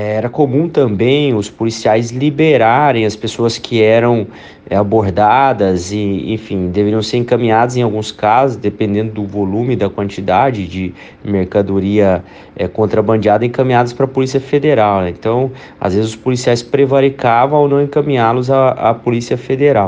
Era comum também os policiais liberarem as pessoas que eram eh, abordadas e, enfim, deveriam ser encaminhadas em alguns casos, dependendo do volume, da quantidade de mercadoria é, contrabandeada, encaminhadas para a Polícia Federal. Né? Então, às vezes os policiais prevaricavam ao não encaminhá-los à, à Polícia Federal.